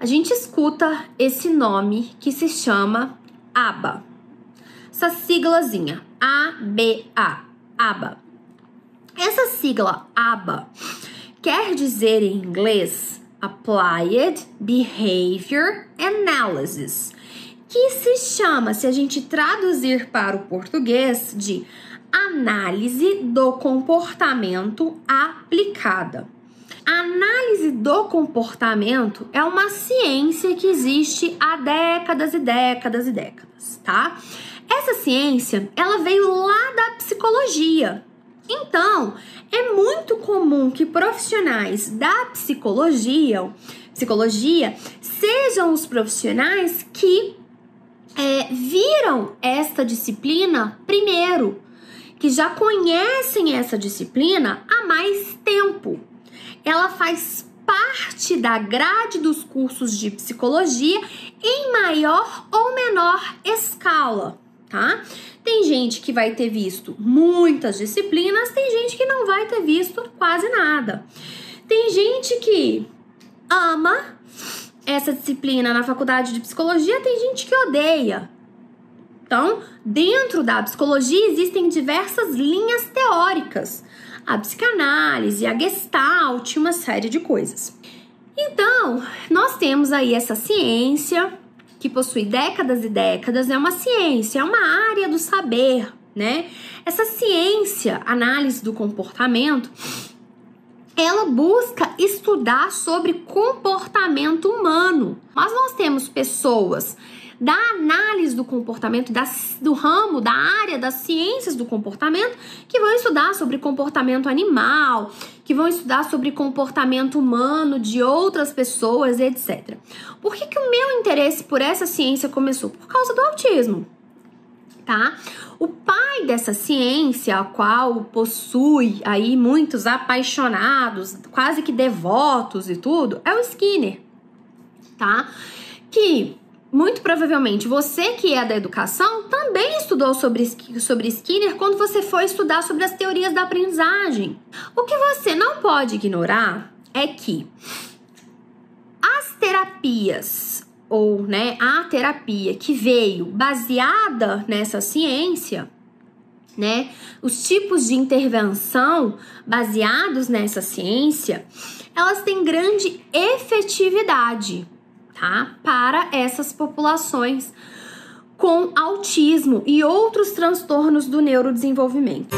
a gente escuta esse nome que se chama ABA. Essa siglazinha, A-B-A, ABA. Essa sigla ABA quer dizer em inglês Applied Behavior Analysis, que se chama, se a gente traduzir para o português, de análise do comportamento aplicada. Análise do comportamento é uma ciência que existe há décadas e décadas e décadas, tá? Essa ciência, ela veio lá da psicologia. Então, é muito comum que profissionais da psicologia, psicologia sejam os profissionais que é, viram esta disciplina primeiro, que já conhecem essa disciplina há mais tempo ela faz parte da grade dos cursos de psicologia em maior ou menor escala, tá? Tem gente que vai ter visto muitas disciplinas, tem gente que não vai ter visto quase nada. Tem gente que ama essa disciplina na faculdade de psicologia, tem gente que odeia. Então, dentro da psicologia existem diversas linhas teóricas a psicanálise, a gestalt, uma série de coisas. Então, nós temos aí essa ciência que possui décadas e décadas, é uma ciência, é uma área do saber, né? Essa ciência, análise do comportamento, ela busca estudar sobre comportamento humano. Mas nós temos pessoas da análise do comportamento, da, do ramo, da área das ciências do comportamento, que vão estudar sobre comportamento animal, que vão estudar sobre comportamento humano de outras pessoas, etc. Por que, que o meu interesse por essa ciência começou? Por causa do autismo. Tá? O pai dessa ciência, a qual possui aí muitos apaixonados, quase que devotos e tudo, é o Skinner, tá? Que muito provavelmente você que é da educação também estudou sobre, sobre Skinner quando você foi estudar sobre as teorias da aprendizagem. O que você não pode ignorar é que as terapias ou né, a terapia que veio baseada nessa ciência, né, os tipos de intervenção baseados nessa ciência, elas têm grande efetividade tá? Para essas populações com autismo e outros transtornos do neurodesenvolvimento.